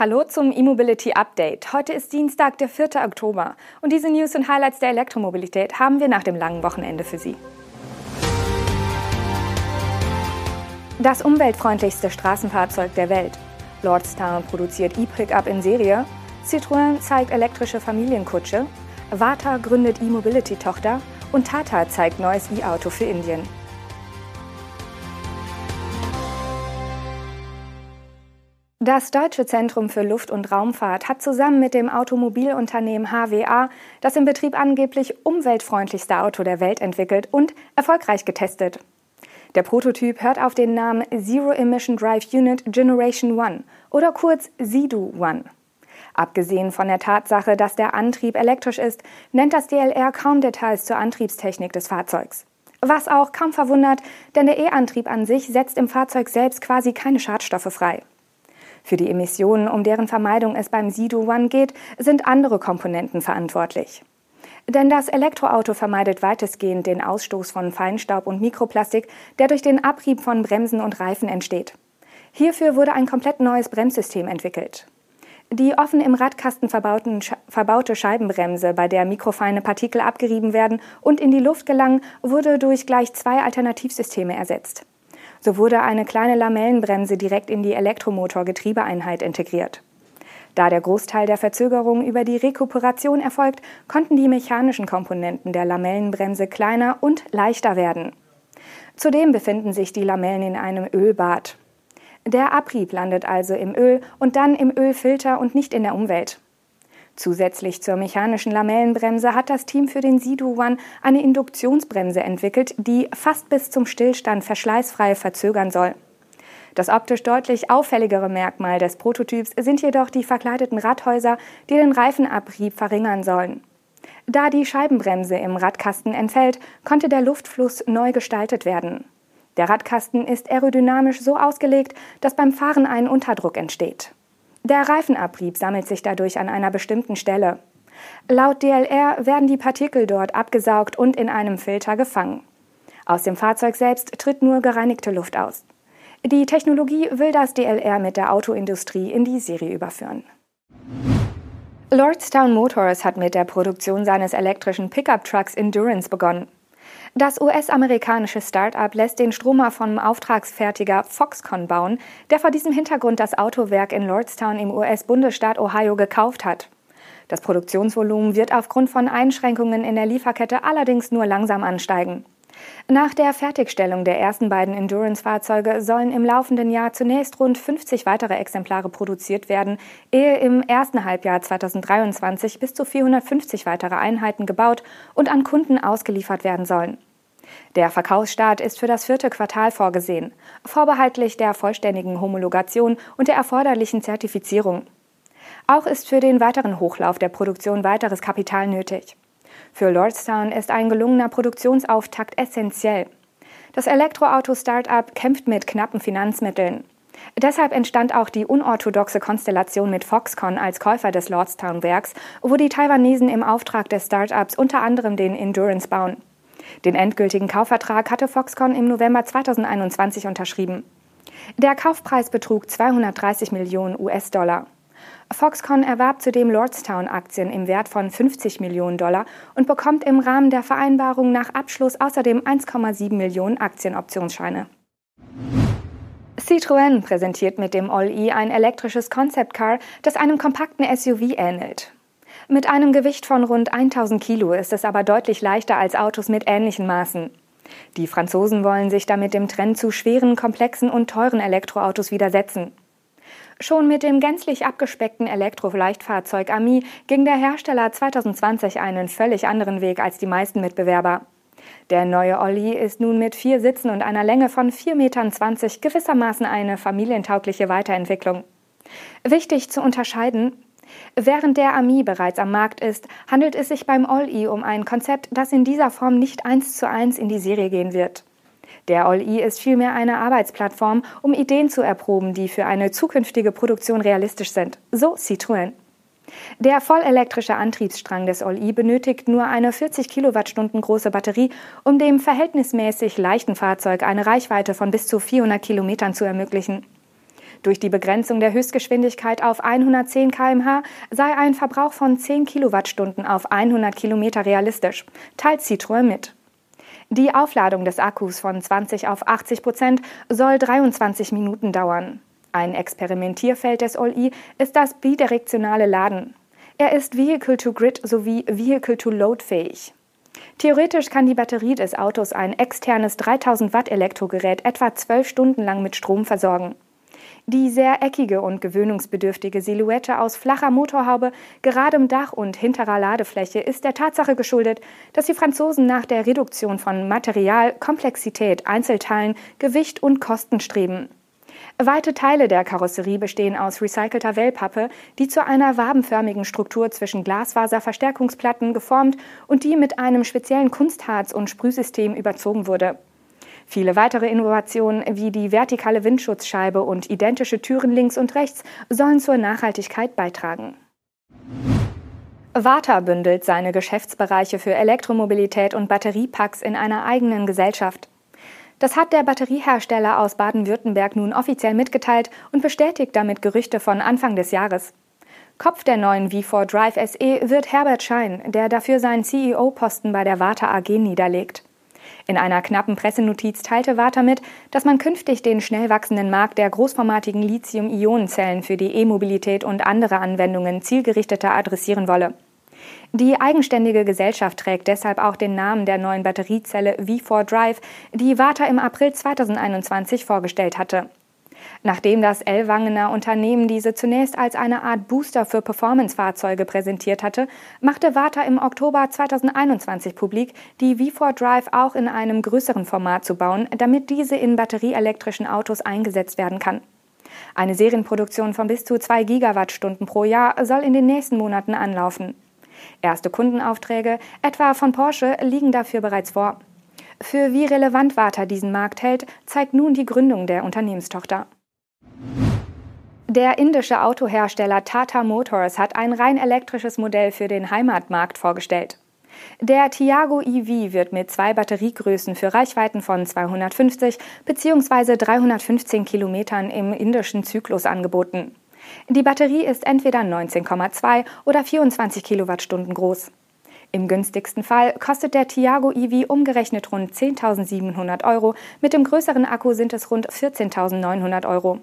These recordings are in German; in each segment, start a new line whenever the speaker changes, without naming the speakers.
Hallo zum E-Mobility Update. Heute ist Dienstag, der 4. Oktober und diese News und Highlights der Elektromobilität haben wir nach dem langen Wochenende für Sie. Das umweltfreundlichste Straßenfahrzeug der Welt. Lordstown produziert E-Pickup in Serie. Citroën zeigt elektrische Familienkutsche. Vata gründet E-Mobility-Tochter und Tata zeigt neues E-Auto für Indien. Das Deutsche Zentrum für Luft- und Raumfahrt hat zusammen mit dem Automobilunternehmen HWA das im Betrieb angeblich umweltfreundlichste Auto der Welt entwickelt und erfolgreich getestet. Der Prototyp hört auf den Namen Zero Emission Drive Unit Generation One oder kurz ZEDU One. Abgesehen von der Tatsache, dass der Antrieb elektrisch ist, nennt das DLR kaum Details zur Antriebstechnik des Fahrzeugs. Was auch kaum verwundert, denn der E-Antrieb an sich setzt im Fahrzeug selbst quasi keine Schadstoffe frei. Für die Emissionen, um deren Vermeidung es beim Sidu One geht, sind andere Komponenten verantwortlich. Denn das Elektroauto vermeidet weitestgehend den Ausstoß von Feinstaub und Mikroplastik, der durch den Abrieb von Bremsen und Reifen entsteht. Hierfür wurde ein komplett neues Bremssystem entwickelt. Die offen im Radkasten verbaute Scheibenbremse, bei der mikrofeine Partikel abgerieben werden und in die Luft gelangen, wurde durch gleich zwei Alternativsysteme ersetzt. So wurde eine kleine Lamellenbremse direkt in die Elektromotor-Getriebeeinheit integriert. Da der Großteil der Verzögerung über die Rekuperation erfolgt, konnten die mechanischen Komponenten der Lamellenbremse kleiner und leichter werden. Zudem befinden sich die Lamellen in einem Ölbad. Der Abrieb landet also im Öl und dann im Ölfilter und nicht in der Umwelt. Zusätzlich zur mechanischen Lamellenbremse hat das Team für den Sidu One eine Induktionsbremse entwickelt, die fast bis zum Stillstand verschleißfrei verzögern soll. Das optisch deutlich auffälligere Merkmal des Prototyps sind jedoch die verkleideten Radhäuser, die den Reifenabrieb verringern sollen. Da die Scheibenbremse im Radkasten entfällt, konnte der Luftfluss neu gestaltet werden. Der Radkasten ist aerodynamisch so ausgelegt, dass beim Fahren ein Unterdruck entsteht. Der Reifenabrieb sammelt sich dadurch an einer bestimmten Stelle. Laut DLR werden die Partikel dort abgesaugt und in einem Filter gefangen. Aus dem Fahrzeug selbst tritt nur gereinigte Luft aus. Die Technologie will das DLR mit der Autoindustrie in die Serie überführen. Lordstown Motors hat mit der Produktion seines elektrischen Pickup-Trucks Endurance begonnen. Das US-amerikanische Start-up lässt den Stromer vom Auftragsfertiger Foxconn bauen, der vor diesem Hintergrund das Autowerk in Lordstown im US-Bundesstaat Ohio gekauft hat. Das Produktionsvolumen wird aufgrund von Einschränkungen in der Lieferkette allerdings nur langsam ansteigen. Nach der Fertigstellung der ersten beiden Endurance-Fahrzeuge sollen im laufenden Jahr zunächst rund 50 weitere Exemplare produziert werden, ehe im ersten Halbjahr 2023 bis zu 450 weitere Einheiten gebaut und an Kunden ausgeliefert werden sollen. Der Verkaufsstart ist für das vierte Quartal vorgesehen, vorbehaltlich der vollständigen Homologation und der erforderlichen Zertifizierung. Auch ist für den weiteren Hochlauf der Produktion weiteres Kapital nötig. Für Lordstown ist ein gelungener Produktionsauftakt essentiell. Das Elektroauto-Startup kämpft mit knappen Finanzmitteln. Deshalb entstand auch die unorthodoxe Konstellation mit Foxconn als Käufer des Lordstown-Werks, wo die Taiwanesen im Auftrag des Startups unter anderem den Endurance bauen. Den endgültigen Kaufvertrag hatte Foxconn im November 2021 unterschrieben. Der Kaufpreis betrug 230 Millionen US-Dollar. Foxconn erwarb zudem Lordstown-Aktien im Wert von 50 Millionen Dollar und bekommt im Rahmen der Vereinbarung nach Abschluss außerdem 1,7 Millionen Aktienoptionsscheine. Citroën präsentiert mit dem All-E ein elektrisches Concept Car, das einem kompakten SUV ähnelt. Mit einem Gewicht von rund 1000 Kilo ist es aber deutlich leichter als Autos mit ähnlichen Maßen. Die Franzosen wollen sich damit dem Trend zu schweren, komplexen und teuren Elektroautos widersetzen. Schon mit dem gänzlich abgespeckten Elektroleichtfahrzeug Ami ging der Hersteller 2020 einen völlig anderen Weg als die meisten Mitbewerber. Der neue Olli ist nun mit vier Sitzen und einer Länge von 4,20 Metern gewissermaßen eine familientaugliche Weiterentwicklung. Wichtig zu unterscheiden, Während der Ami bereits am Markt ist, handelt es sich beim All-E um ein Konzept, das in dieser Form nicht eins zu eins in die Serie gehen wird. Der All-E ist vielmehr eine Arbeitsplattform, um Ideen zu erproben, die für eine zukünftige Produktion realistisch sind. So Citroën. Der vollelektrische Antriebsstrang des All-E benötigt nur eine 40 Kilowattstunden große Batterie, um dem verhältnismäßig leichten Fahrzeug eine Reichweite von bis zu 400 Kilometern zu ermöglichen. Durch die Begrenzung der Höchstgeschwindigkeit auf 110 km/h sei ein Verbrauch von 10 Kilowattstunden auf 100 Kilometer realistisch, teilt Citroën mit. Die Aufladung des Akkus von 20 auf 80 Prozent soll 23 Minuten dauern. Ein Experimentierfeld des OLI ist das bidirektionale Laden. Er ist Vehicle-to-Grid sowie Vehicle-to-Load fähig. Theoretisch kann die Batterie des Autos ein externes 3000 Watt Elektrogerät etwa zwölf Stunden lang mit Strom versorgen. Die sehr eckige und gewöhnungsbedürftige Silhouette aus flacher Motorhaube, geradem Dach und hinterer Ladefläche ist der Tatsache geschuldet, dass die Franzosen nach der Reduktion von Material, Komplexität, Einzelteilen, Gewicht und Kosten streben. Weite Teile der Karosserie bestehen aus recycelter Wellpappe, die zu einer wabenförmigen Struktur zwischen Glasfaserverstärkungsplatten geformt und die mit einem speziellen Kunstharz- und Sprühsystem überzogen wurde. Viele weitere Innovationen wie die vertikale Windschutzscheibe und identische Türen links und rechts sollen zur Nachhaltigkeit beitragen. Warta bündelt seine Geschäftsbereiche für Elektromobilität und Batteriepacks in einer eigenen Gesellschaft. Das hat der Batteriehersteller aus Baden-Württemberg nun offiziell mitgeteilt und bestätigt damit Gerüchte von Anfang des Jahres. Kopf der neuen V4 Drive SE wird Herbert Schein, der dafür seinen CEO-Posten bei der Warta AG niederlegt. In einer knappen Pressenotiz teilte Warta mit, dass man künftig den schnell wachsenden Markt der großformatigen Lithium-Ionen-Zellen für die E-Mobilität und andere Anwendungen zielgerichteter adressieren wolle. Die eigenständige Gesellschaft trägt deshalb auch den Namen der neuen Batteriezelle V4 Drive, die Warta im April 2021 vorgestellt hatte. Nachdem das Ellwangener Unternehmen diese zunächst als eine Art Booster für Performance-Fahrzeuge präsentiert hatte, machte Warta im Oktober 2021 publik, die V4 Drive auch in einem größeren Format zu bauen, damit diese in batterieelektrischen Autos eingesetzt werden kann. Eine Serienproduktion von bis zu zwei Gigawattstunden pro Jahr soll in den nächsten Monaten anlaufen. Erste Kundenaufträge, etwa von Porsche, liegen dafür bereits vor. Für wie relevant Warta diesen Markt hält, zeigt nun die Gründung der Unternehmenstochter. Der indische Autohersteller Tata Motors hat ein rein elektrisches Modell für den Heimatmarkt vorgestellt. Der Tiago EV wird mit zwei Batteriegrößen für Reichweiten von 250 bzw. 315 Kilometern im indischen Zyklus angeboten. Die Batterie ist entweder 19,2 oder 24 Kilowattstunden groß. Im günstigsten Fall kostet der Tiago EV umgerechnet rund 10.700 Euro, mit dem größeren Akku sind es rund 14.900 Euro.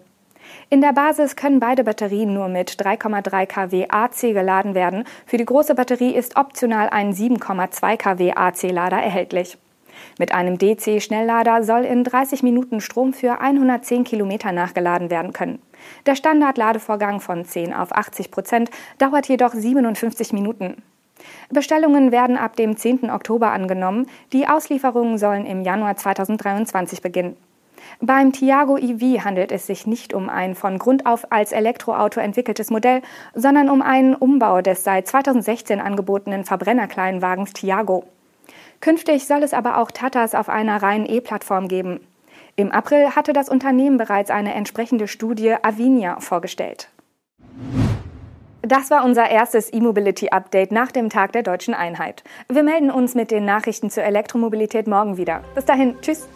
In der Basis können beide Batterien nur mit 3,3 kW AC geladen werden. Für die große Batterie ist optional ein 7,2 kW AC-Lader erhältlich. Mit einem DC-Schnelllader soll in 30 Minuten Strom für 110 Kilometer nachgeladen werden können. Der Standardladevorgang von 10 auf 80 Prozent dauert jedoch 57 Minuten. Bestellungen werden ab dem 10. Oktober angenommen. Die Auslieferungen sollen im Januar 2023 beginnen. Beim Tiago EV handelt es sich nicht um ein von Grund auf als Elektroauto entwickeltes Modell, sondern um einen Umbau des seit 2016 angebotenen Verbrennerkleinwagens Tiago. Künftig soll es aber auch Tatas auf einer reinen E-Plattform geben. Im April hatte das Unternehmen bereits eine entsprechende Studie Avinia vorgestellt. Das war unser erstes E-Mobility-Update nach dem Tag der deutschen Einheit. Wir melden uns mit den Nachrichten zur Elektromobilität morgen wieder. Bis dahin, tschüss.